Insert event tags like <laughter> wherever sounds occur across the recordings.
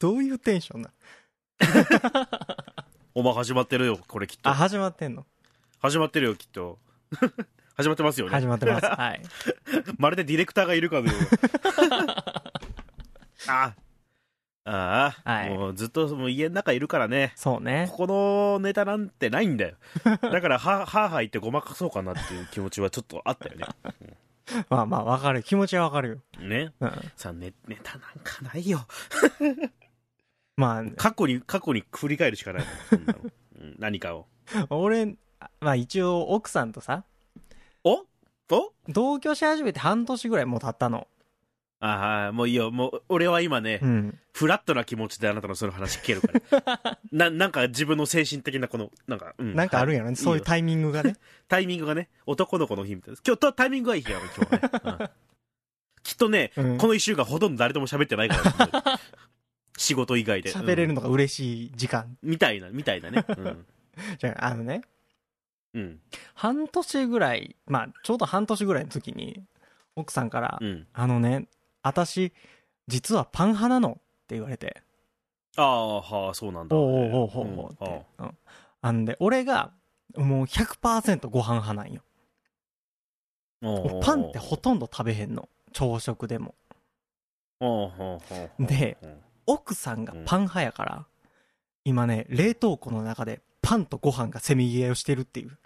どういうテンションな <laughs> お前始まってるよ、これきっとあ、。始まってんの？始まってるよ、きっと。<laughs> 始まってますよね。始まってます。<laughs> はい。まるでディレクターがいるかのようあああ、はいもうずっともう家の中いるからね。そうね。ここのネタなんてないんだよ。だから、は、はーはー言ってごまかそうかなっていう気持ちはちょっとあったよね。まあまあ、わかる。気持ちはわかるよ。ね。うん。さあ、ネネタなんかないよ。ま過去に、過去に振り返るしかない。そんなのうん何かを。あ、俺、まあ一応奥さんとさ、お？お同居し始めて半年ぐらいもう経ったの。ああ、もういいよ。もう、俺は今ね、うん。フラットな気持ちであなたのその話聞けるから。<laughs> な、なんか自分の精神的なこの、なんか、うん。なんかあるんやろね。そういうよタイミングがね。タイミングがね、男の子の日みたいです。今日とタイミングがいい日やろ、今日はね。<laughs> うんきっとね、うんこの一週間ほとんど誰とも喋ってないから。<laughs> 仕事以外で。喋れるのが、が嬉しい時間。みたいな、みたいなね。うん。<laughs> じゃあ、あのね、うん。半年ぐらい、まあ、ちょうど半年ぐらいの時に、奥さんから、うん。あのね、私、実はパン派なのって言われて、ああ、はあ、そうなんだ。おうおうおうおうおううんって。うん。あんで、俺が、もう100%ご飯派なんよ。パンってほとんど食べへんの。朝食でも。でうん奥さんがパン派やから、今ね、冷凍庫の中でパンとご飯がせめぎ合いをしてるっていう。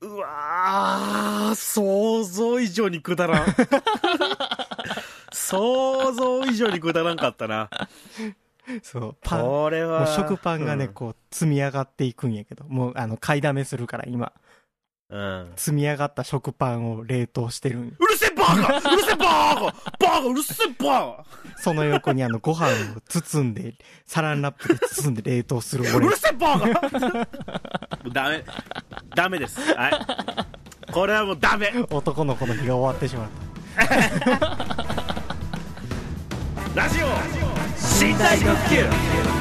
うわー、想像以上にくだらん。想像以上にくだらんかったな。そう、パン。もこれは。う食パンがね、うんこう、積み上がっていくんやけど、もう、あの、買いだめするから、今。うん。積み上がった食パンを冷凍してるうるせえバーカうるせえバーカバーカうるせえバその横にあの、ご飯を包んで、サランラップで包んで冷凍する俺うる。せえバーカもうダメ。ダメです。はい。これはもうダメ。男の子の日が終わってしまった。ラジオ寝台特急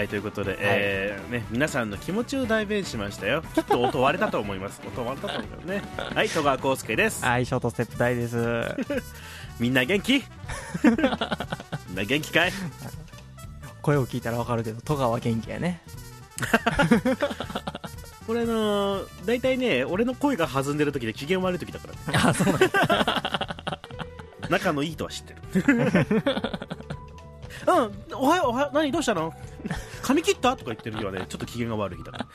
はい、ということで、えーね、皆さんの気持ちを代弁しましたよ。きっと音割れたと思います。<laughs> 音割れたと思うよね。はい、戸川康介です。はい、ショートステップ大です。<laughs> みんな元気？みんな元気かい？声を聞いたらわかるけど、戸川元気やね。<laughs> これあのー、大体ね、俺の声が弾んでる時で機嫌悪い時だからね。あ、そうなんや。仲のいいとは知ってるうんおはようおはよう何どうしたの？<laughs> 髪切った？とか言ってる日はね。ちょっと機嫌が悪い日だか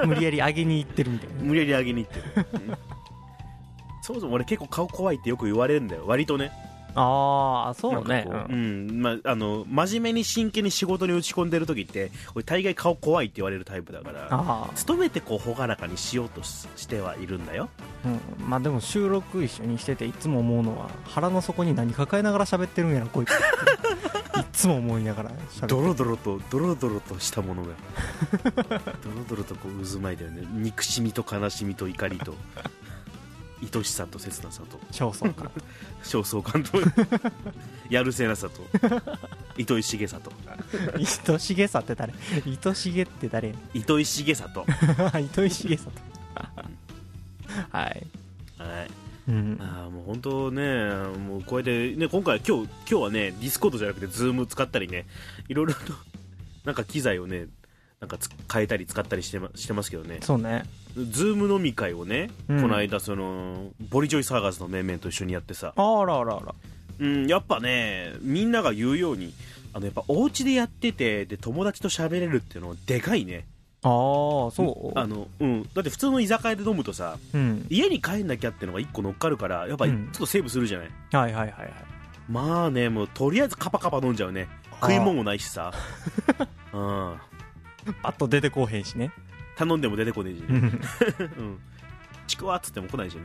ら <laughs> 無理やり上げに行ってるみたいな。無理やり上げに行ってる、うんそもそも俺結構顔怖いってよく言われるんだよ。割とねああ、そうね。ううん。まあ、あの真面目に真剣に仕事に打ち込んでる時って俺大概顔怖いって言われるタイプだからあ努めてこう朗らかにしようとししてはいるんだよ。あ、うん。まあでも収録一緒にしてていつも思うのは、腹の底に何抱えながら喋ってるんやろ、こいつ。<laughs> いつも思いながらドロドロとドロドロとしたものが。<laughs> ドロドロとこう渦巻いたよね。憎しみと悲しみと怒りと愛しさと切なさと焦燥感。<laughs> 焦燥感と <laughs> やるせなさと糸井重さと糸しげさって誰？糸しげって誰？糸井重さと <laughs> 糸井しげさと。はい。はいうん。ああもう本当ねもうこうやってね今回今日今日はね Discord じゃなくて Zoom 使ったりねいろいろとなんか機材をねなんかつ変えたり使ったりしてましてますけどねそうね。 Zoom 飲み会をね、うん。この間そのボリジョイサーガーズの面々と一緒にやってさ、あらあらあら。うん、やっぱねみんなが言うようにあのやっぱお家でやっててで友達と喋れるっていうのはでかいね。ああ、そう？あの、うん、だって普通の居酒屋で飲むとさうん。家に帰んなきゃってのが一個乗っかるからやっぱちょうん。っとセーブするじゃない、はいはいはいはい。まあねもうとりあえずカパカパ飲んじゃうね。食い物もないしさ。うん。パッと出てこうへんしね。頼んでも出てこねえしね、うん。うん、ちくわっつっても来ないしね。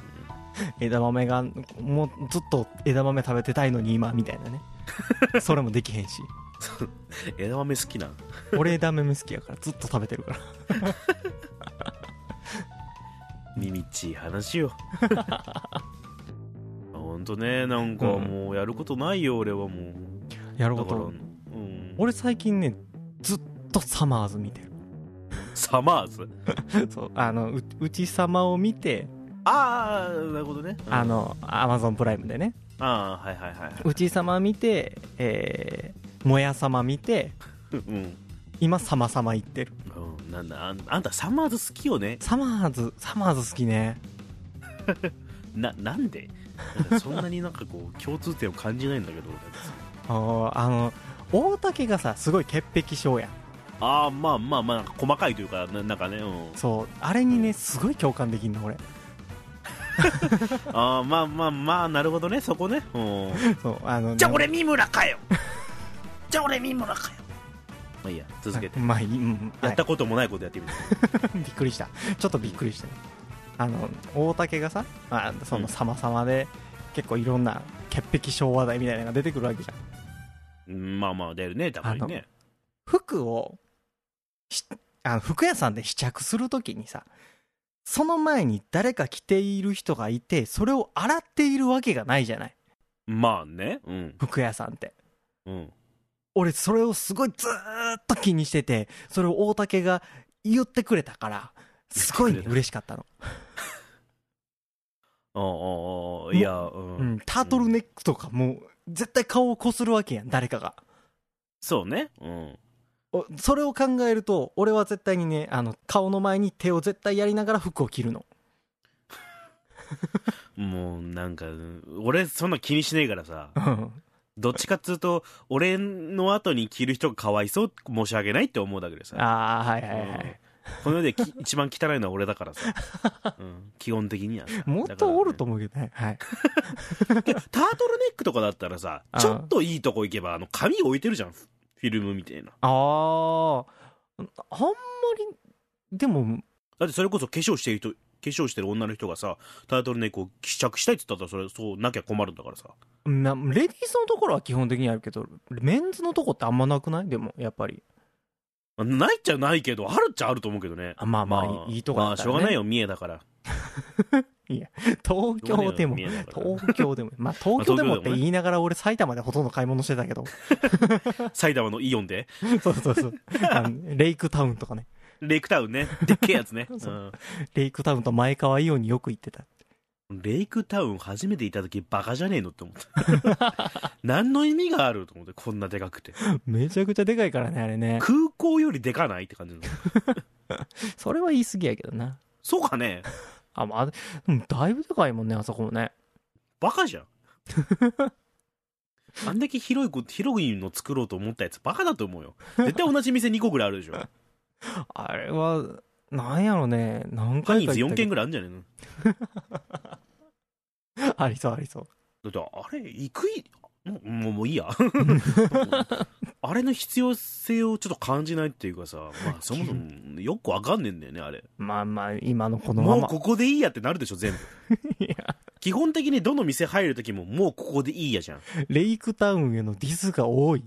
<laughs> 枝豆が、もうずっと枝豆食べてたいのに今、みたいなね。<laughs> それもできへんし。枝豆好きな。俺枝豆好きやからずっと食べてるから。<laughs> 耳っちい話よ。ほんとねなんかもうやることないよ俺はもう。やること？うん。俺最近ね、ずっとサマーズ見てるサマーズ。<laughs> そうあのう内様を見てああなるほどね、うん。あのアマゾンプライムでね。ああはいはいはい内様見てえー、もや様見てうん、今様様行ってる。うん、なんだあんあんたサマーズ好きよね。サマーズサマーズ好きね。<laughs> ななんで？そんなになんかこう共通点を感じないんだけど俺。<laughs> あーあの大竹がさすごい潔癖症やんああまあまあまあ細かいというかななんかね、うん、そうあれにねすごい共感できんの俺。<laughs> ああまあまあまあなるほどねそこね、うん、そうあのじゃあ俺三村かよ。<laughs> じゃあ俺三村かよ。まあいいや続けて、まあいい、うんやったこともないことやってみる、は <laughs> いびっくりした。ちょっとびっくりした。ねあの大竹がさあその様々で結構いろんな潔癖症話題みたいなのが出てくるわけじゃん。うんまあまあ出るねたまにね。服をしあの服屋さんで試着するときにさその前に誰か着ている人がいてそれを洗っているわけがないじゃない。まあね。うん。服屋さんって。うん。俺それをすごいずーっと気にしててそれを大竹が言ってくれたからすごいね嬉しかったの、<laughs> ああいやうん、うん、タートルネックとかもう絶対顔をこするわけやん誰かが。そうね。うん。おそれを考えると俺は絶対にねあの顔の前に手を絶対やりながら服を着るの。<laughs> もうなんか俺そんな気にしねえからさ。うん。どっちかっつうと俺の後に着る人がかわいそう申し訳ないって思うだけでさ。ああはいはいはい、うん。この世でき一番汚いのは俺だからさ、うん、基本的にはさ。<laughs> もっとおると思思うけどね。はい。<laughs> タートルネックとかだったらさちょっといいとこ行けばあの紙置いてるじゃんフィルムみたいな。あああんまりでもだってそれこそ化粧してる人化粧してる女の人がさタートルネックを試着したいっつったらそれそうなきゃ困るんだからさ。なレディースのところは基本的にあるけどメンズのとこってあんまなくない？でもやっぱり。まあないっちゃないけどあるっちゃあると思うけどね。あまあまあいいいいとこだまあしょうがないよ三重だから <laughs> いよ三重だから東京でもまあ東京でもってまあ東京でもね言いながら俺埼玉でほとんど買い物してたけど。<laughs> 埼玉のイオンで？<laughs> そうそうそう。あのレイクタウンとかね。レイクタウンね。でっけえやつね、そうう。ん。レイクタウンと前川イオンによく行ってた。レイクタウン初めて行った時バカじゃねえのって思った。何の意味があると思ってこんなでかくて。めちゃくちゃでかいからねあれね。空港よりでかないって感じそれは言い過ぎやけどな。そうかねあまあうんだいぶでかいもんねあそこもね。バカじゃん。<laughs> あんだけ広いこ広いの作ろうと思ったやつバカだと思うよ。絶対同じ店2個ぐらいあるでしょ。<laughs> あれはなんやろね。何4回か行ったけど。軒ぐらいあるんじゃねえの？<laughs> ありそうありそう。だってあれ行くいもうもういいや。<laughs> あれの必要性をちょっと感じないっていうかさ、まあ、<laughs> そもそもよくわかんねえんだよねあれ。まあまあ今のこのまま。もうここでいいやってなるでしょ全部。<laughs> 基本的にどの店入る時ももうここでいいやじゃん。レイクタウンへのディスが多い。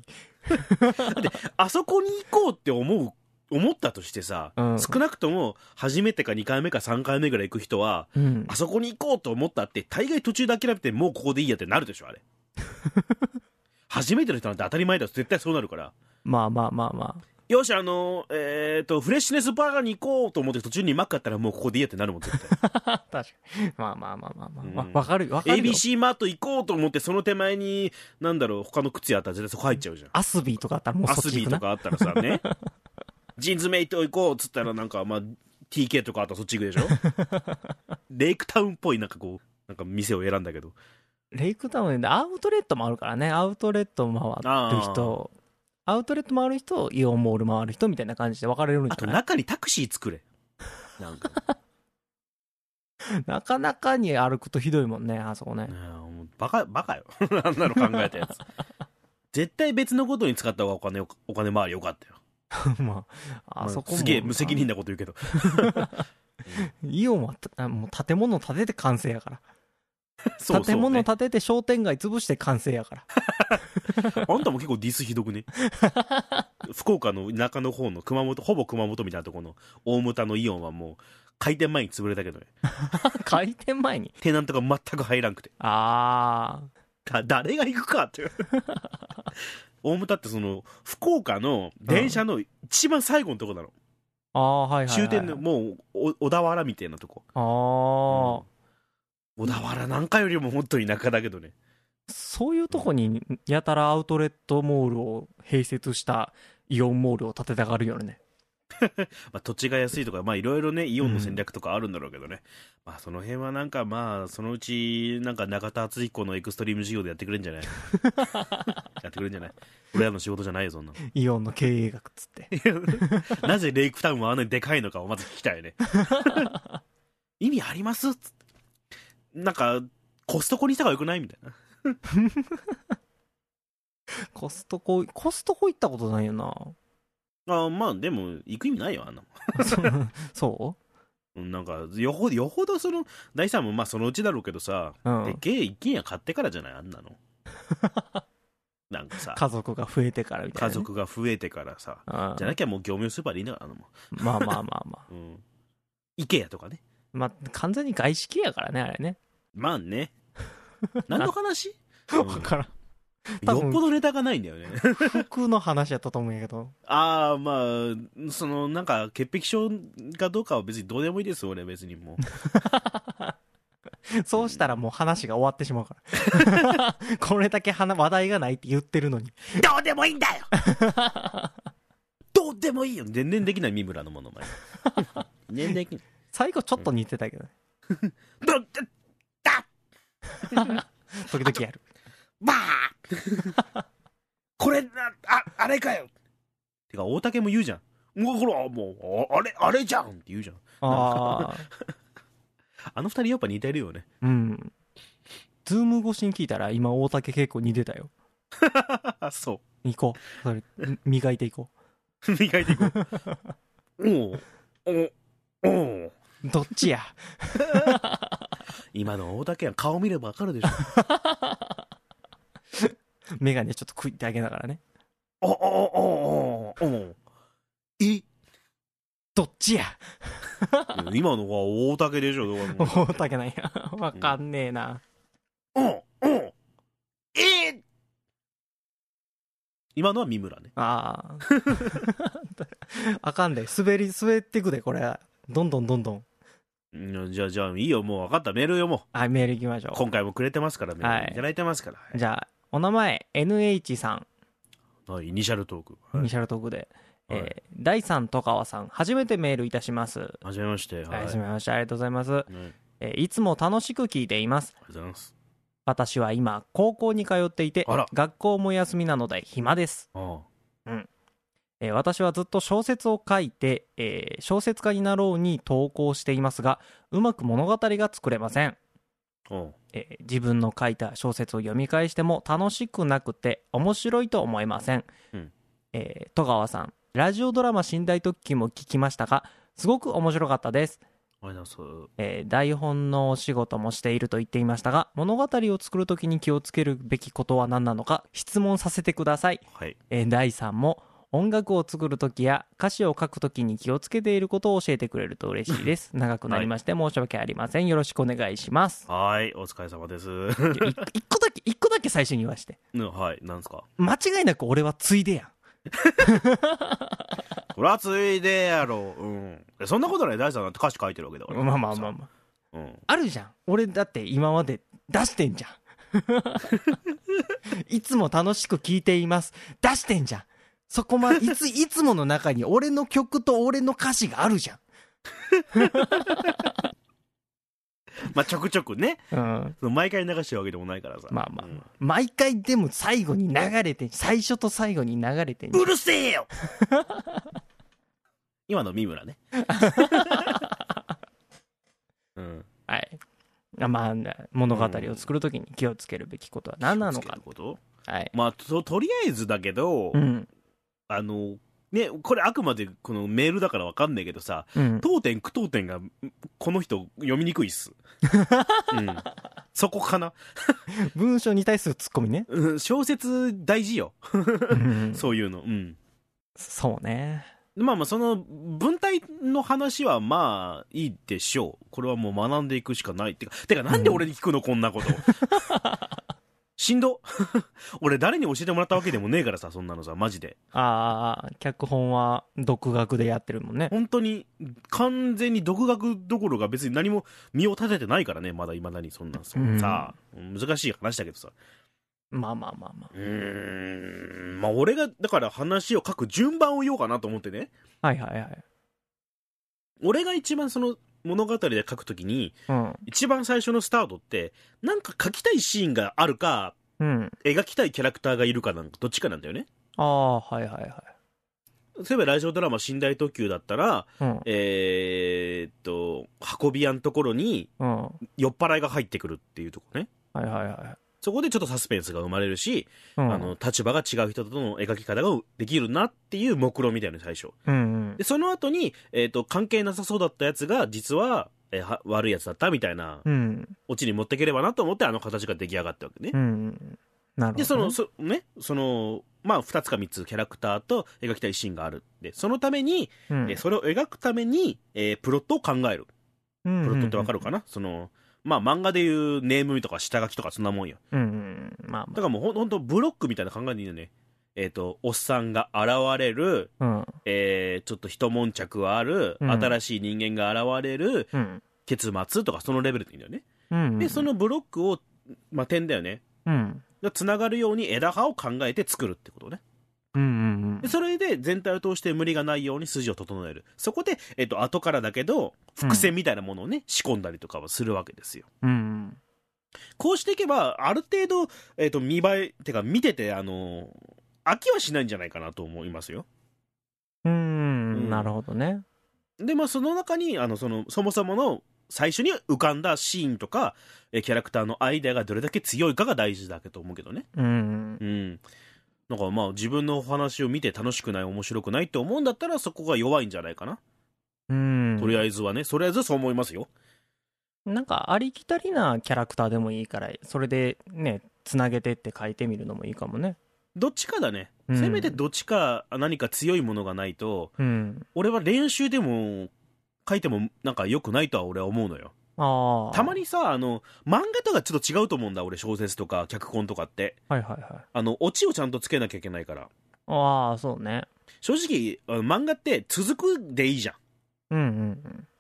あそこに行こうって思う思ったとしてさ、うん。少なくとも初めてか2回目か3回目ぐらい行く人はうん。あそこに行こうと思ったって大概途中で諦めてもうここでいいやってなるでしょあれ <laughs> 初めての人なんて当たり前だよ。絶対そうなるから。まあまあまあまよしあのえっ、とフレッシュネスバーガーに行こうと思って途中にマックあったらもうここでいいやってなるもん絶対。あ <laughs> 確かに。まあまあまあまあまあ、うん。わわかるよわかるよ。ABC マート行こうと思ってその手前になんだろう他の靴やったら絶対そこ入っちゃうじゃん。アスビーとかあったらもうアそっち行くな。スビーとかあったらさね。<laughs> ジーンズメイト行こうっつったらなんかまあ TK とかあったらそっち行くでしょ。レイクタウンっぽいなんかこうなんか店を選んだけどレイクタウンでアウトレットもあるからね。アウトレット回る人。アウトレット回る人イオンモール回る人みたいな感じで分かれるんじあとゃない？中にタクシー作れ。なんか。<laughs> なかなかに歩くとひどいもんねあそこね。もうバカバカよ。<laughs> あんなの考えたやつ。<laughs> 絶対別のことに使った方がお金お金回りよかったよ。まああそこもすげえ無責任なこと言うけど。イオンはたもう建物建てて完成やから <laughs> そうそう、ね、建物建てて商店街潰して完成やから。<laughs> あんたも結構ディスひどくね？<laughs> 福岡の田舎の方の熊本ほぼ熊本みたいなところの大牟田のイオンはもう開店前に潰れたけどね。開店前に？テナントが全く入らんくて。あだ誰が行くかって大牟田ってその福岡の電車の一番最後のとこなの、ああ、はいはい、はい。終点のもうお小田原みたいなとこ。ああ、小田原なんかよりももっと田舎だけどねそういうとこにやたらアウトレットモールを併設したイオンモールを建てたがるよね。<laughs> まあ、土地が安いとか、まあ、いろいろね、イオンの戦略とかあるんだろうけどね。まあ、その辺はなんか、まあ、そのうち、なんか中田敦彦のエクストリーム事業でやってくれるんじゃない？<laughs> やってくれるんじゃない？俺らの仕事じゃないよ、そんなイオンの経営学っつって。<laughs> の。なぜレイクタウンはあんなにでかいのかをまず聞きたいね。意味あります？つって。なんか、コストコにした方がよくないみたいな。<laughs> コストコ、コストコ行ったことないよな。あまあ、でも、行く意味ないよ、あんなそもんう？ん。なんか、よほど、よほどその、大さんもまあそのうちだろうけどさ、ううんでっ。けえ一軒家買ってからじゃない？あんなの。<laughs> なんかさ、家族が増えてからみたいな、家族が増えてからさ、うんじゃなきゃもう業務用スーパーでいいんだから、あのもまあまあまあまあ。う。うん。イケアとかね。まあ、完全に外資系やからね、あれね。まあね。<laughs> 何の話、わからん。よっぽどネタがないんだよね。服の話やったと思うんやけど。<laughs> ああ、まあ、その、なんか、潔癖症かどうかは別にどうでもいいです、俺、別にもう。<laughs> そうしたらもう話が終わってしまうから。これだけ話話題がないって言ってるのに。どうでもいいんだよどうでもいいよ全然できない三村のものまね。全然できない。最後ちょっと似てたけどね。<laughs> 時々やる。ばー <laughs> これ、あ、あれかよてか、大竹も言うじゃん。もう、ほら、もう、ああれ、あれじゃんって言うじゃん。ああ。<laughs> あの二人やっぱ似てるよね。うん。ズーム越しに聞いたら今大竹結構似てたよ。あ、そ行こう。それ、ん磨いていこう。磨いていこう。おうおおうう。どっちや？今の大竹は顔見ればわかるでしょ。メガネちょっと食いてあげながらね。おおおおおえどっちや？今のは大竹でしょ、大竹なんや。わかんねえな。おおえ？ー今のは三村ね。ああ。<laughs> あかんで。滑り、滑ってくで、これ。どんどんどんどん。うんじゃあ、じゃあ、いいよ、もう分かった。メール読もはい、メール行きましょう。今回もくれてますから、メーはいルいただいてますから。う。じゃあ、お名前、NH さん、はい、イニシャルトーク。はニシャルトークで。はいえー第3戸川さん、初めてメールいたします。はじめまして。はい、はい。はじめまして、ありがとうございます。はいえーいつも楽しく聞いています。ありがとうございます。私は今、高校に通っていてあら、学校も休みなので暇です。あえー私はずっと小説を書いて、えー小説家になろうに投稿していますが、うまく物語が作れません。えー自分の書いた小説を読み返しても楽しくなくて面白いと思えません、うんえー戸川さんラジオドラマ「寝台特急」も聞きましたがすごく面白かったです。えー台本のお仕事もしていると言っていましたが物語を作るときに気をつけるべきことは何なのか質問させてください、はい。えー第3も音楽を作るときや歌詞を書くときに気をつけていることを教えてくれると嬉しいです <laughs> 長くなりまして申し訳ありませんよろしくお願いしますはい、お疲れ様です。<laughs> 一個だけ一個だけ最初に言わしてうんはい、なんですか？間違いなく俺はついでやん <laughs> これはついでやろう。うん。えそんなことない、大さんだって歌詞書いてるわけだから。まあまあまあまあうん。あるじゃん俺だって今まで出してんじゃんいつも楽しく聴いています出してんじゃんそこまいついつもの中に俺の曲と俺の歌詞があるじゃ <laughs> まあ、ちょくちょくね、ん、うん、毎回流してるわけでもないからさ。まあまあ。うん。毎回でも最後に流れて最初と最後に流れてんじゃうんるせえよ！<laughs> 今の三村ね。<laughs> うん。はい。あまあ物語を作るときに気をつけるべきことは何なのか。気をつけること？はい。まあと、とりあえずだけど、うんあの、ね、これあくまでこのメールだからわかんないけどさ、うん当店句当店が、この人読みにくいっす。<laughs> うん。そこかな？文章に対するツッコミねうん小説大事よ。うんそういうの。うん。そうねまあまあ、その文体の話はまあいいでしょう。これはもう学んでいくしかないってか、てかなんで俺に聞くの、こんなこと。しんど。<laughs> 俺誰に教えてもらったわけでもねえからさ、そんなのさ、マジで。ああ、脚本は独学でやってるもんね。本当に、完全に独学どころか別に何も身を立ててないからね、まだ未だにそんなんそんなさ、難しい話だけどさ。まあまあまあまあ。うーん、まあ俺が、だから話を書く順番を言おうかなと思ってね。はいはいはい。俺が一番その物語で書くときに、うん。一番最初のスタートって、なんか書きたいシーンがあるか、うん。描きたいキャラクターがいるかなんか、どっちかなんだよね。ああ、はいはいはい。例えばラジオドラマ寝台特急だったら、うん。えーっと、運び屋のところに酔っ払いが入ってくるっていうとこね。いはいはそこでちょっとサスペンスが生まれるし、い。うん。あの、立場が違う人との描き方ができるなっていう目論みたいなの最初。うんうんで、。その後に、えーっと、関係なさそうだったやつが、実は、えーは悪いやつだったみたいな、うん。オチに持っていければなと思って、あの形が出来上がったわけね。うんうん。なるほどね。で、その、そね、その、まあ、二つか三つキャラクターと描きたいシーンがある。で、そのために、うん、えーそれを描くために、えープロットを考える。ププロットってわかるかな、その、まあ、漫画でいうネームとか下書きとかそんなもんよ。うんうん。まあまだからもうほんとブロックみたいな考えでいいよね。えっ、と、おっさんが現れる、あ。うん。えー、ちょっと一悶着ある、うん新しい人間が現れる、うん。結末とかそのレベルでいいんだよね。うん。で、そ、のブロックを、まあ、点だよね。うん。が繋がるように枝葉を考えて作るってことね。うんうんで、それで全体を通して無理がないように筋を整える。そこで、えっ、と、後からだけど、伏線みたいなものをね、仕込んだりとかはするわけですよ。うん。うん。こうしていけば、ある程度、えっ、と、見栄え、てか見てて、あの、飽きはしないんじゃないかなと思いますよ。うん。うんなるほどね。で、まあ、その中に、あの、その、そもそもの、最初に浮かんだシーンとか、えキャラクターのアイデアがどれだけ強いかが大事だけと思うけどね。うん。うん。なんかまあ、自分のお話を見て楽しくない、面白くないって思うんだったら、そこが弱いんじゃないかな。うん。とりあえずはね、とりあえずそう思いますよ。なんかありきたりなキャラクターでもいいから、それでね、つなげてって書いてみるのもいいかもね。どっちかだね。うんせめてどっちか何か強いものがないと、うん。俺は練習でも書いてもなんか良くないとは俺は思うのよ。ああ。たま。にさ、あの、漫画とかちょっと違うと思うんだ、俺小説とか脚本とかって。はいはいはい。あの、オチをちゃんとつけなきゃいけないから。ああ、そうね。正直、あの漫画って続くでいいじゃうん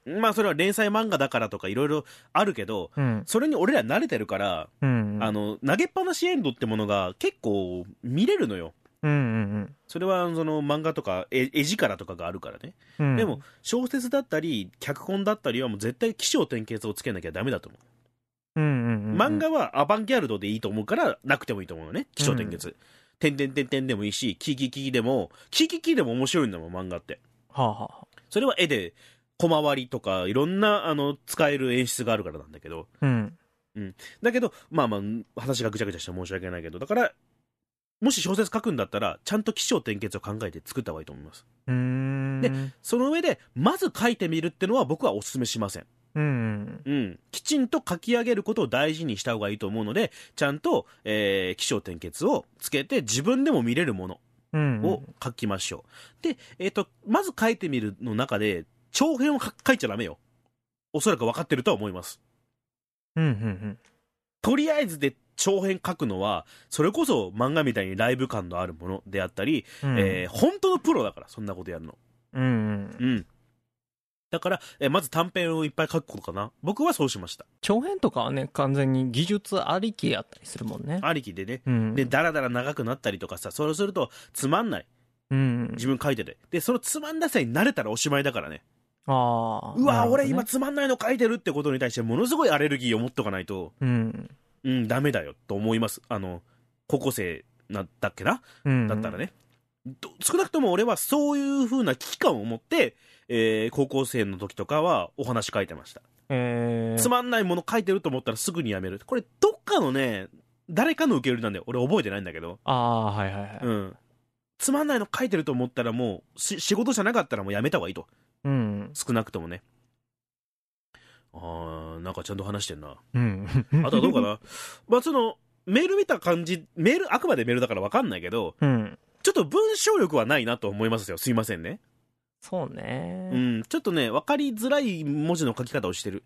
うんん。まあそれは連載漫画だからとかいろいろあるけど、うん。うん。それに俺ら慣れてるから、うんうん。あの、投げっぱなしエンドってものが結構見れるのよ。うんうんそれはその漫画とか絵絵力とかがあるからね。うん。うんでも、小説だったり、脚本だったりはもう絶対起承転結をつけなきゃダメだと思う。うんうんうん。漫画はアバンギャルドでいいと思うから、なくてもいいと思うのね。起承転結。てんてんてんてんでもいいし、キキキキでも、キキキでも面白いんだもん、漫画って。はあはあ。それは絵で、小回りとか、いろんな、あの、使える演出があるからなんだけど。うん。だけど、まあまあ、話がぐちゃぐちゃして申し訳ないけど、だから、もし小説書くんだったら、ちゃんと起承転結を考えて作った方がいいと思います。うーん。でその上で、まず書いてみるってのは僕はお勧めしません。うん。うん。きちんと書き上げることを大事にした方がいいと思うので、ちゃんと、えー、起承転結をつけて自分でも見れるものうん。を書きましょう。で、えっ、と、まず書いてみるの中で、長編を書書いちゃダメよ。おそらく分かってるとは思います。うんうんとりあえずで長編書くのは、それこそ漫画みたいにライブ感のあるものであったり、うん。えー本当のプロだから、そんなことやるの。うんうん。うん。だから、えーまず短編をいっぱい書くことかな。僕はそうしました。長編とかはね、完全に技術ありきやったりするもんね。ありきでね。うん。で、だらだら長くなったりとかさ、そうするとつまんない。うん。自分書いてて。で、そのつまんなさに慣れたらおしまいだからね。ああ。うわ、ね俺今。つまんないの書いてるってことに対してものすごいアレルギーを持っとかないと、うん。うん、ダメだよと思います。あの、高校生なんだっけな？うん。だったらね。ど少なくとも俺はそういう風な危機感を持って、えー高校生の時とかはお話書いてました。えー。つまんないもの書いてると思ったらすぐにやめる。これ、どっかのね、誰かの受け売りなんだよ。俺覚えてないんだけど。ああ、はいはいはい。うん。つまんないの書いてると思ったらもう、し仕事じゃなかったらもうやめた方がいいと。うん。少なくともね。あー、なんかちゃんと話してんな。うん。<laughs> あとはどうかな？まあその、メール見た感じ、メール、あくまでメールだからわかんないけど、うん。ちょっと文章力はないなと思いますよ。すいませんね。そうねう。ん。ちょっとね、わかりづらい文字の書き方をしてる。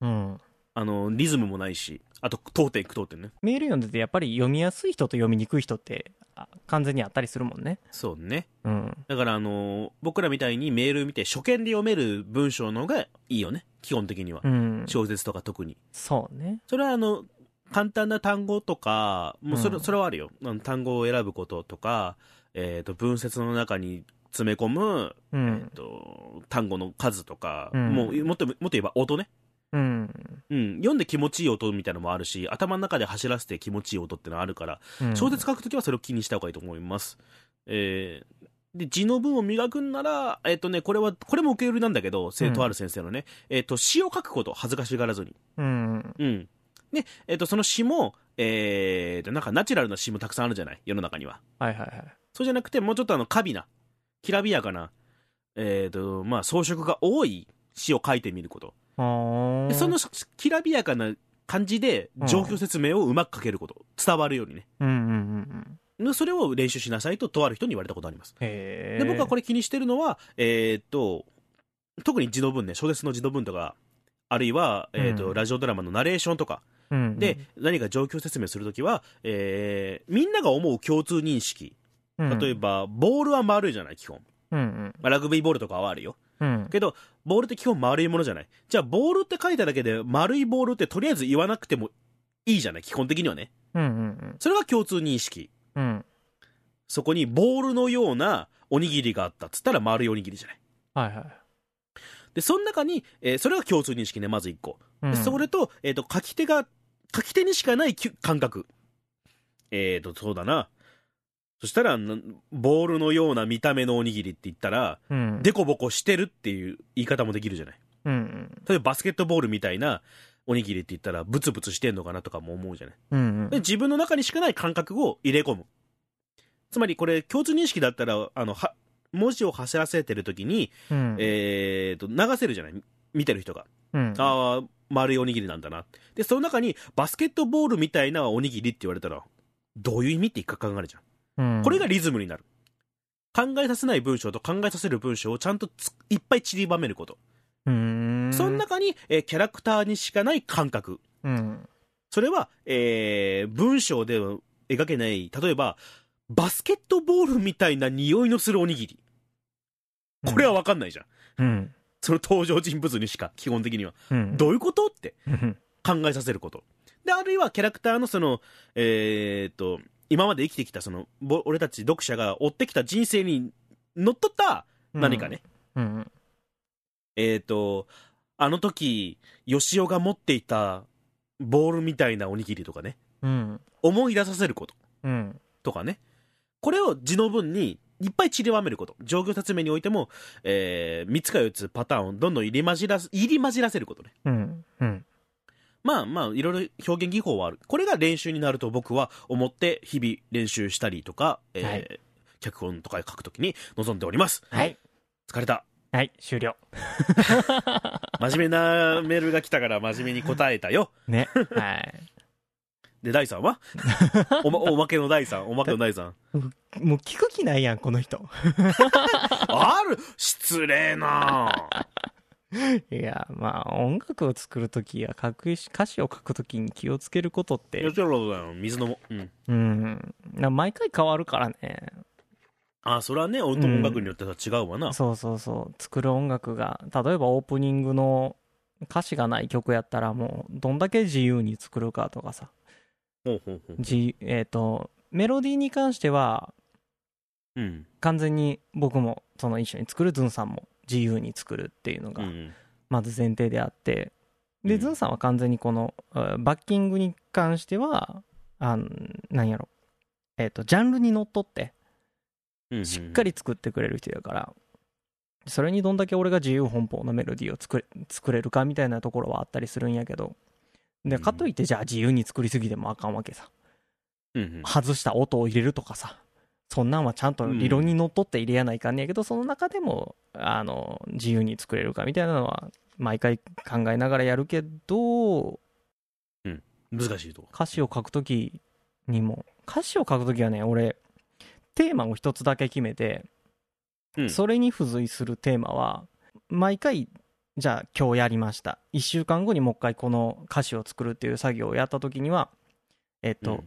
うん。あの、リズムもないし。あと、当店、句当店ね。メール読んでてやっぱり読みやすい人と読みにくい人ってあ完全にあったりするもんね。そうね。うん。だから、あのー僕らみたいにメール見て初見で読める文章の方がいいよね。基本的には。うん。小説とか特に。そうね。それは、あの、簡単な単語とか、もうそれ、うんそれはあるよ。単語を選ぶこととか、えっ、と、文節の中に詰め込む、うえっ、ん。と、単語の数とか、うんもう、もっと、もっと言えば音ね。うん。うん。読んで気持ちいい音みたいなのもあるし、頭の中で走らせて気持ちいい音ってのはあるから、うん小説書くときはそれを気にした方がいいと思います。えーで、字の文を磨くんなら、えっ、とね、これは、これも受け売りなんだけど、生徒ある先生のね、えっ、と、詩を書くこと、恥ずかしがらずに。うん。うん。で、えっ、と、その詩も、えーと、なんかナチュラルな詩もたくさんあるじゃない？世の中には。はいはいはい。そうじゃなくて、もうちょっとあの、華美な、きらびやかな、えーと、まあ、装飾が多い詩を書いてみること。でそのきらびやかな感じで、状況説明をうまく書けること。伝わるようにね。うんうんうんうん。でそれを練習しなさいと、とある人に言われたことあります。へで、僕はこれ、れ気にしてるのは、えーっと、特に字の文ね、小説の字の文とか、あるいは、えーっと、うんラジオドラマのナレーションとか、うん、で、何か状況説明するときは、えーみんなが思う共通認識。うん、例えば、ボールは丸いじゃない、基本。うんうんまあラグビーボールとかはあるよ。うん。けど、ボールって基本丸いものじゃない。じゃあ、ボールって書いただけで、丸いボールってとりあえず言わなくてもいいじゃない、基本的にはね。うんうんそれが共通認識。うん。うん。そこにボールのようなおにぎりがあったっつったら丸いおにぎりじゃない。はいはい。で、その中に、えーそれが共通認識ね、まず一個。うんでそれと、えっ、と、書き手が、書き手にしかない感覚。えっ、と、そうだな。そしたら、なボールのような見た目のおにぎりって言ったら、うん。デコボコしてるっていう言い方もできるじゃない。うんうん。例えばバスケットボールみたいなおにぎりって言ったら、ブツブツしてんのかなとかも思うじゃない。うんうんで、自分の中にしかない感覚を入れ込む。つまりこれ、共通認識だったら、あの、は、文字を走らせてるときに、うん。えーと、流せるじゃない？見てる人が。うん。ああ、丸いおにぎりなんだな。で、その中に、バスケットボールみたいなおにぎりって言われたら、どういう意味って一回考えるじゃん。うんこれがリズムになる。考えさせない文章と考えさせる文章をちゃんとついっぱい散りばめること。うん。その中に、えーキャラクターにしかない感覚。うん。それは、えー文章では描けない、例えば、バスケットボールみたいな匂いのするおにぎり。これはわかんないじゃん。うん。その登場人物にしか、基本的には。うん。どういうこと？ってうん考えさせること。で、あるいはキャラクターのその、えーっと、今まで生きてきたその、ぼ俺たち読者が追ってきた人生にのっとった何かね。。うん。えーっと、あの時、吉尾が持っていたボールみたいなおにぎりとかね。うん。思い出させることうん。とかね。これを字の文にいっぱい散りばめること。状況説明においても、えー、3つか4つパターンをどんどん入り混じらす、入り混じらせることね。うん。うん。まあまあ、いろいろ表現技法はある。これが練習になると僕は思って日々練習したりとか、えーはい脚本とか書くときに臨んでおります。はい。疲れた。はい、終了。真面目なメールが来たから真面目に答えたよ。ね。はい。<laughs> で、第3は？おま、おまけの第3、おまけの第3。<laughs> もう聞く気ないやん、この人。ある？失礼な <laughs> いや、まあ、音楽を作るときや書く歌詞を書くときに気をつけることってよ、ちろろだよ。水飲もう。うん。うん。な毎回変わるからね。あ、それはね、音音楽によっては違うわな。そうそうそう。作る音楽が、例えばオープニングの歌詞がない曲やったらもう、どんだけ自由に作るかとかさ。ほうほうほう。じえっ、と、メロディーに関しては、うん。完全に僕もその一緒に作るズンさんも自由に作るっていうのがうん。まず前提であって、で、うんズンさんは完全にこのあバッキングに関してはあんなんやろえっ、とジャンルにのっとってうん。しっかり作ってくれる人やから、それにどんだけ俺が自由奔放なメロディーを作れ作れるかみたいなところはあったりするんやけど。でかといってじゃあ自由に作りすぎてもあかんわけさ。外した音を入れるとかさ。そんなんはちゃんと理論にのっとって入れやないかんねやけど、その中でもあの自由に作れるかみたいなのは毎回考えながらやるけど難しいとこ。歌詞を書くときにも歌詞を書くときはね俺テーマを一つだけ決めて、うんそれに付随するテーマは毎回じゃあ今日やりました。1週間後にもう一回この歌詞を作るっていう作業をやった時には、えっと、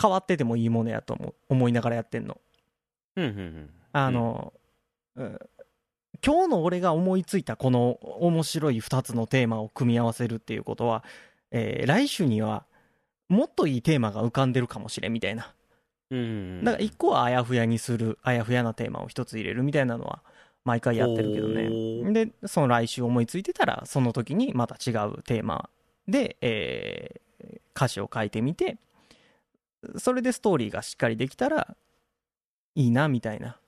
変わっててもいいものやと思う思いながらやってんの。うん。うん。うんうん。あの、うん今日の俺が思いついたこの面白い2つのテーマを組み合わせるっていうことは、えー来週にはもっといいテーマが浮かんでるかもしれんみたいな。うんうんうん。だから1個はあやふやにする、あやふやなテーマを1つ入れるみたいなのは毎回やってるけどほね。うで、その来週思いついてたら、その時にまた違うテーマで、えー歌詞を書いてみて、それでストーリーがしっかりできたらいいなみたいな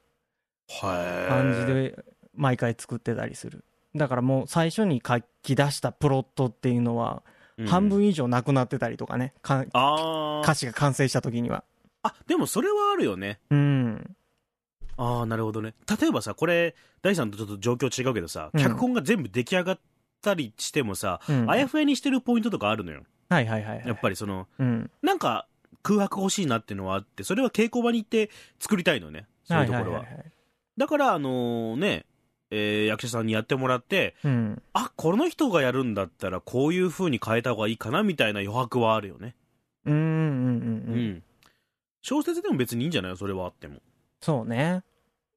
はい。感じで毎回作ってたりする。だからもう最初に書き出したプロットっていうのはうん半分以上なくなってたりとかね、かあ歌詞が完成した時には。あ。あ、でもそれはあるよね。うん。ああ、なるほどね。例えばさ、これ、大さんとちょっと状況違うけどさ、うん脚本が全部出来上がったりしてもさ、うんあやふやにしてるポイントとかあるのよ。はいはいはいはい。やっぱりその、うん。なんか空白欲しいなっていうのはあって、それは稽古場に行って作りたいのね。そういうところは。いいいだから、あのね、えー役者さんにやってもらって、うん。あ、この人がやるんだったらこういう風に変えた方がいいかなみたいな余白はあるよね。うんうんうんううん。ん。小説でも別にいいんじゃない？それはあっても。そうね。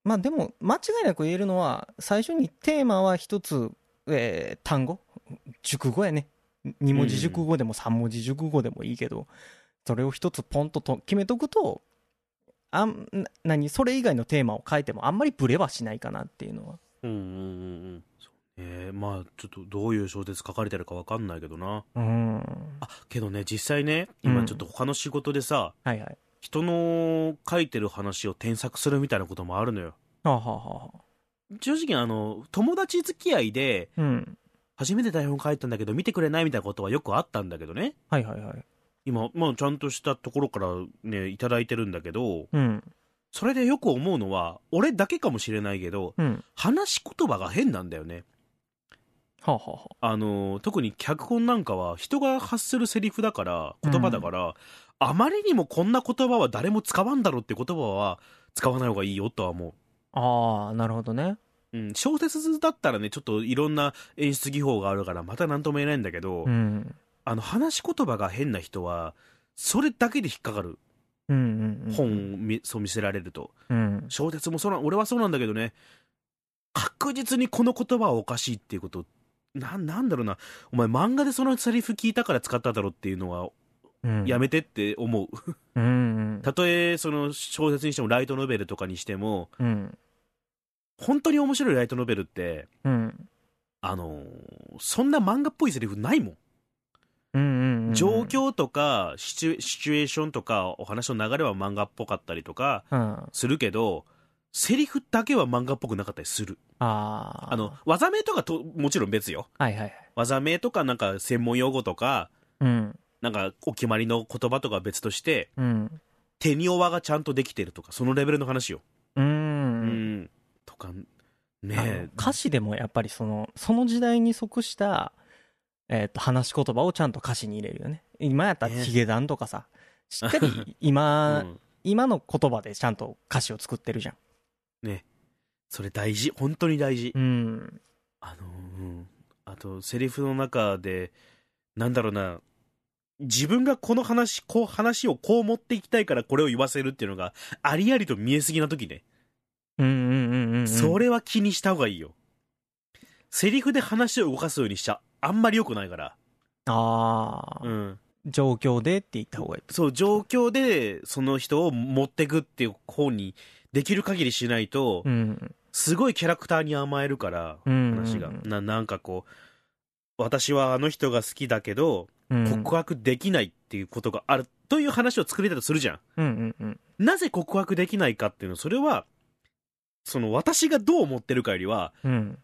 まあでも、間違いなく言えるのは、最初にテーマは一つ、えー単語？熟語やね。二文字熟語でも三文字熟語でもいいけど、それを一つポンとと決めとくと、あん、な何？それ以外のテーマを変えてもあんまりブレはしないかなっていうのは。うんうんうんうん。そうね。まあ、ちょっとどういう小説書かれてるかわかんないけどな。うん。あ、けどね、実際ね、うん今ちょっと他の仕事でさ、はいはい。人の書いてる話を添削するみたいなこともあるのよ。はあ、はあはあ、正直あの、友達付き合いで、うん。初めて台本書いたんだけど見てくれないみたいなことはよくあったんだけどね。はいはいはい。今、まあちゃんとしたところからね、いただいてるんだけど、うん。それでよく思うのは、俺だけかもしれないけど、うん。話し言葉が変なんだよね。はあ、はあはあ、あの、特に脚本なんかは人が発するセリフだから、言葉だから、あまりにもこんな言葉は誰も使わんだろうって言葉は使わない方がいいよとは思ああ、なるほどね。う。うん、小説だったらね、ちょっといろんな演出技法があるから、また何とも言えないんだけど、うん。あの、話し言葉が変な人は、それだけで引っかかる。うんうんうん。本を見そう見せられると。うん。小説もそうな、俺はそうなんだけどね、確実にこの言葉はおかしいっていうこと、な、なんだろうな、お前漫画でそのセリフ聞いたから使っただろっていうのは、うん。やめてって思う。うんうん。たとえ、その小説にしてもライトノベルとかにしても、うん。本当に面白いライトノベルって、うん。あのーそんな漫画っぽいセリフないもん。うんうんうん。状況とかシチュ、エーションとか、お話の流れは漫画っぽかったりとかうん。するけど、セリフだけは漫画っぽくなかったりする。あの、技名とかと、もちろん別よ。はいはいはい。技名とかなんか専門用語とか、うん。なんかお決まりの言葉とかは別として、うん。手におわがちゃんとできてるとか、そのレベルの話よ。う。うんん。とか、あね。歌詞でもやっぱりその、その時代に即した、えっと、話し言葉をちゃんと歌詞に入れるよね。今やったらねヒゲダンとかさ、しっかりう今、ん今の言葉でちゃんと歌詞を作ってるじゃん。ね。それ大事。本当に大事。うん。あのうん。あと、セリフの中で、なんだろうな、自分がこの話、こう話をこう持っていきたいからこれを言わせるっていうのが、ありありと見えすぎな時ね。うんうんうんうんうん。それは気にした方がいいよ。セリフで話を動かすようにしちゃ、あんまり良くないから。ああ、うん。状況でって言った方がいい。そう、状況で、その人を持ってくっていう方に、できる限りしないと、うん。すごいキャラクターに甘えるから、うん話が。な、なんかこう、私はあの人が好きだけど、うん。告白できないっていうことがあるという話を作りたいとするじゃん。うんうんうん。なぜ告白できないかっていうのは、それは、その私がどう思ってるかよりは、うん。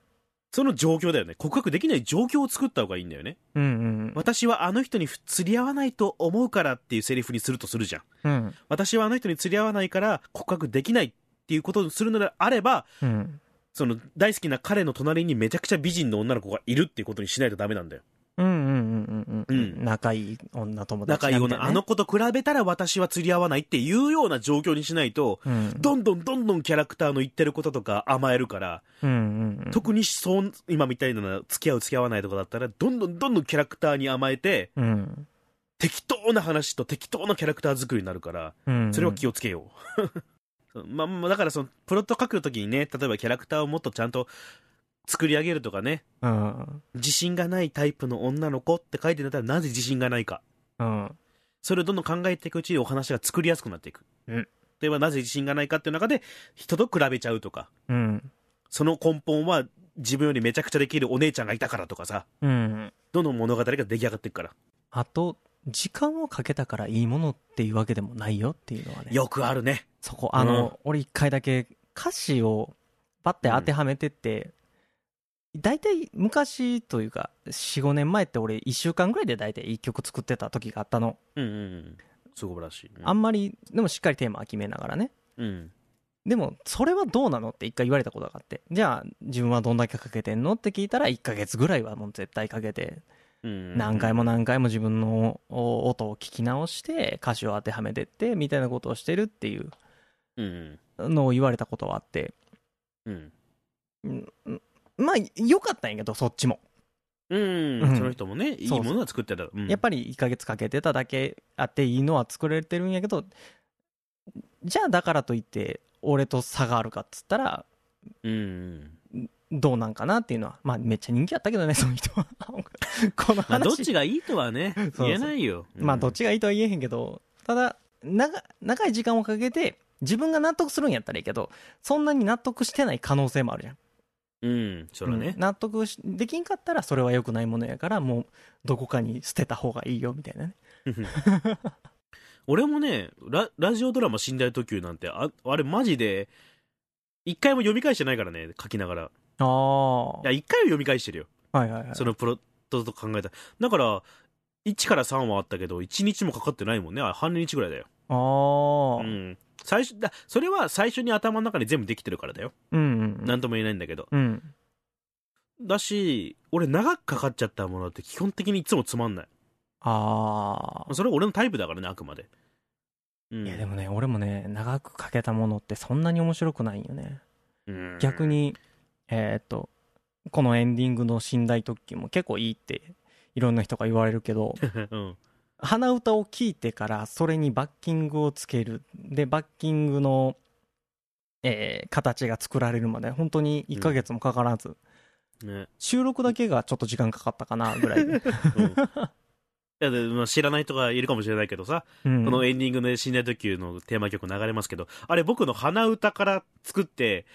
その状況だよね。告白できない状況を作った方がいいんだよね。うんうん私はあの人に釣り合わないと思うからっていうセリフにするとするじゃん。うん。私はあの人に釣り合わないから告白できないっていうことをするのであれば、うん。その大好きな彼の隣にめちゃくちゃ美人の女の子がいるっていうことにしないとダメなんだよ。うんうんうんうんうんうん。うん仲いい女友達仲いいような、みたなねあの、子と比べたら私は釣り合わないっていうような状況にしないと、うん、どんどんどんどんキャラクターの言ってることとか甘えるから、うんうんうん。特にそう、今みたいな付き合う付き合わないとかだったら、どんどんどんどんキャラクターに甘えて、うん。適当な話と適当なキャラクター作りになるから、うん。それは気をつけよう。そ <laughs> うまあまあ、だからその、プロット書くときにね、例えばキャラクターをもっとちゃんと作り上げるとかね、うん。自信がないタイプの女の子って書いてんだったら、なぜ自信がないか。うん。それをどんどん考えていくうちにお話が作りやすくなっていく。うん例えばなぜ自信がないかっていう中で、人と比べちゃうとか、うん。その根本は自分よりめちゃくちゃできるお姉ちゃんがいたからとかさ、うん。どんどん物語が出来上がっていくから。あと、時間をかけたからいいものっていうわけでもないよっていうのはね。よくあるね。そこ、あの、俺一回だけ歌詞をパッて当てはめてって、大体昔というか、4、5年前って俺1週間ぐらいで大体1曲作ってた時があったの。うんうんうん。すごいらしい。あんまり、でもしっかりテーマは決めながらね。うん。でも、それはどうなのって一回言われたことがあって。じゃあ、自分はどんだけかけてんのって聞いたら、1ヶ月ぐらいはもう絶対かけて、うん。何回も何回も自分の音を聞き直して、歌詞を当てはめてって、みたいなことをしてるっていううん。のを言われたことはあって、うん。うんまあ、良かったんやけど、そっちも。うん。うんその人もね、いいものは作ってた。うんやっぱり1ヶ月かけてただけあっていいのは作れてるんやけど、じゃあだからといって、俺と差があるかっつったら、うん。どうなんかなっていうのは、まあめっちゃ人気あったけどね、<laughs> その人は。この話。まあ、どっちがいいとはね、言えないよ。まあどっちがいいとは言えへんけど、ただ、長長い時間をかけて、自分が納得するんやったらいいけど、そんなに納得してない可能性もあるじゃん。うん。そらねうん。納得しできんかったらそれは良くないものやから、もうどこかに捨てた方がいいよみたいなね。<laughs> 俺もねラ、ラジオドラマ寝台特急なんて、ああれマジで、一回も読み返してないからね、書きながら。いああ。や、一回は読み返してるよ。はいはいはい。そのプロットと考えたら。だから、1から3はあったけど、1日もかかってないもんね。あ半日ぐらいだよ。ああ。う。ん。最初、だそれは最初に頭の中に全部できてるからだよ。うんうん。なんとも言えないんだけど。うん。だし、俺長くかかっちゃったものって基本的にいつもつまんない。ああ。それは俺のタイプだからね、あくまで。うん。いやでもね、俺もね、長くかけたものってそんなに面白くないんよね。うん逆。に、えーっと、このエンディングの寝台特急も結構いいって、いろんな人が言われるけど、<laughs> うん。鼻歌を聴いてからそれにバッキングをつける。で、バッキングの、えー形が作られるまで本当に1ヶ月もかからず、ね。収録だけがちょっと時間かかったかなぐらいで。うん。いやでまあ、知らない人がいるかもしれないけどさ、うんこのエンディングで寝台特急のテーマ曲流れますけど、あれ僕の鼻歌から作って、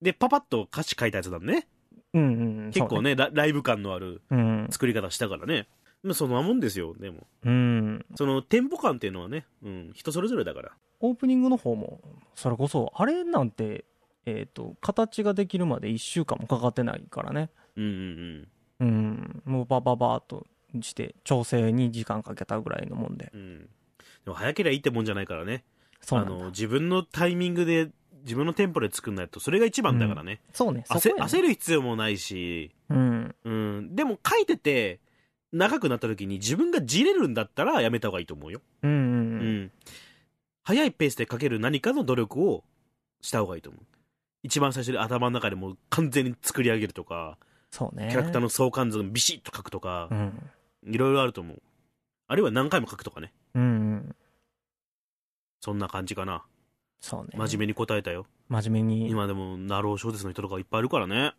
で、パパッと歌詞書いたやつなんね。うんうん、結構ねラ、ライブ感のある。作り方したからね。まあそんなもんですよ、でも。うん。そのテンポ感っていうのはね、うん、人それぞれだから。オープニングの方も、それこそ、あれなんて、えっ、と、形ができるまで1週間もかかってないからね。うんうんうん。もうバババーっとして、調整に時間かけたぐらいのもんで。うん。うん。でも早ければいいってもんじゃないからね。そうなんだあの、自分のタイミングで、自分のテンポで作んないと、それが一番だからね。そうね、そこ焦やね焦る必要もないし、うん。うん。でも書いてて、長くなった時に自分がじれるんだったらやめた方がいいと思うよ。うんうんううん。ん。早いペースで書ける何かの努力をした方がいいと思う。一番最初に頭の中でもう完全に作り上げるとか、そうね。キャラクターの相関図をビシッと書くとかう、ん。いろいろあると思う。あるいは何回も書くとかね。うんうん。そんな感じかな。そうね。真面目に答えたよ。真面目に。今でも、ナロー小説の人とかいっぱいいるからね。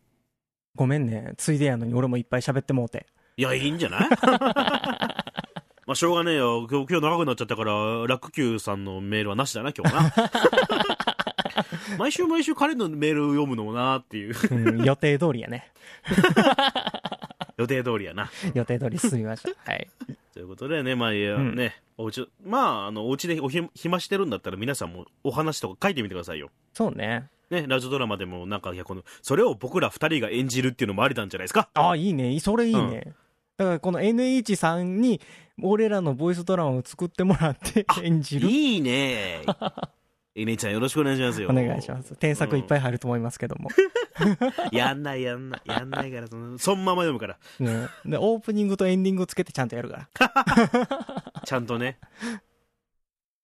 ごめんね。ついでやのに俺もいっぱい喋ってもうて。いや、いいんじゃない？<laughs> まあ、しょうがねえよ。今日、今日長くなっちゃったから、ラック Q さんのメールはなしだな、今日はな。<laughs> 毎週毎週彼のメールを読むのもなっていう。うん、予定通りやね。<laughs> 予定通りやな。予定通り進みました。はい。ということでね、まあ、いや、うんね、おうち、まあ、あの、お家でおひ暇してるんだったら皆さんもお話とか書いてみてくださいよ。そうね。ね、ラジオドラマでもなんか、いや、この、それを僕ら二人が演じるっていうのもありなんじゃないですか？ああ、いいね。それいいね。だからこの NH さんに俺らのボイスドラマを作ってもらって演じる。いいね。えねちゃんよろしくお願いしますよ。お願いします。添削いっぱい入ると思いますけども。<laughs> やんないやんない。やんないから、その、そのまま読むから。ね、で、オープニングとエンディングつけてちゃんとやるから。<laughs> ちゃんとね。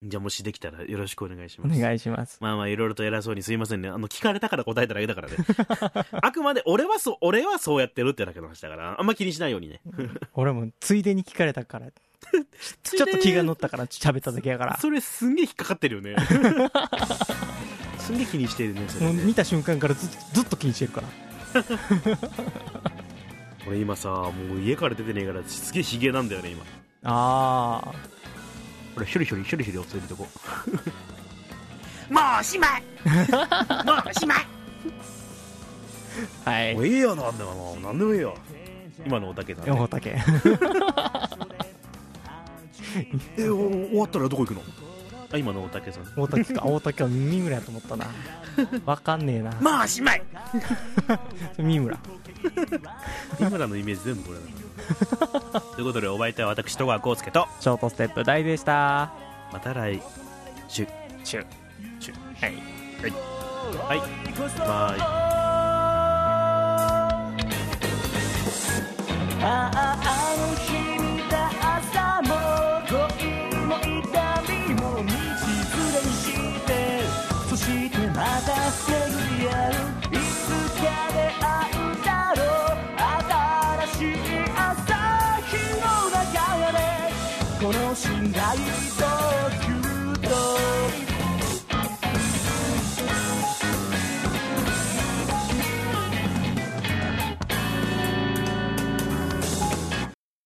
じゃあもしできたらよろしくお願いしおます。願いします。まあまあいろいろと偉そうにすいませんね。あの、聞かれたから答えただけだからね。<laughs> あくまで俺はそう、俺はそうやってるってだけの話だから、あんま気にしないようにね。俺もついでに聞かれたから、<laughs> ちょっと気が乗ったから喋っただけやから。それすんげえ引っかかってるよね。<laughs> すんげえ気にしてるね、それねもう見た瞬間からずずっと気にしてるから。俺今さ、もう家から出てねえから、すげえヒゲなんだよね、今。ああ。これ、ひょりひょりひょりひょり押せるとこ。<laughs> もうおしまい <laughs> もうおしまいはいも。ういいよ、なんでも、もう、なんでもいいよ。今のおたけさん、ね。大竹。え、お終わったらどこ行くの？あ、今のおたけさん。大竹か。大竹は三村やと思ったな。わかんねえな。もうおしまい三村。<laughs> 井村のイメージ全部これだな。ということで、お相手は私、戸川浩介と、ショートステップ大でした。また来週。チュ。チュはい。はい。バイ。あああの日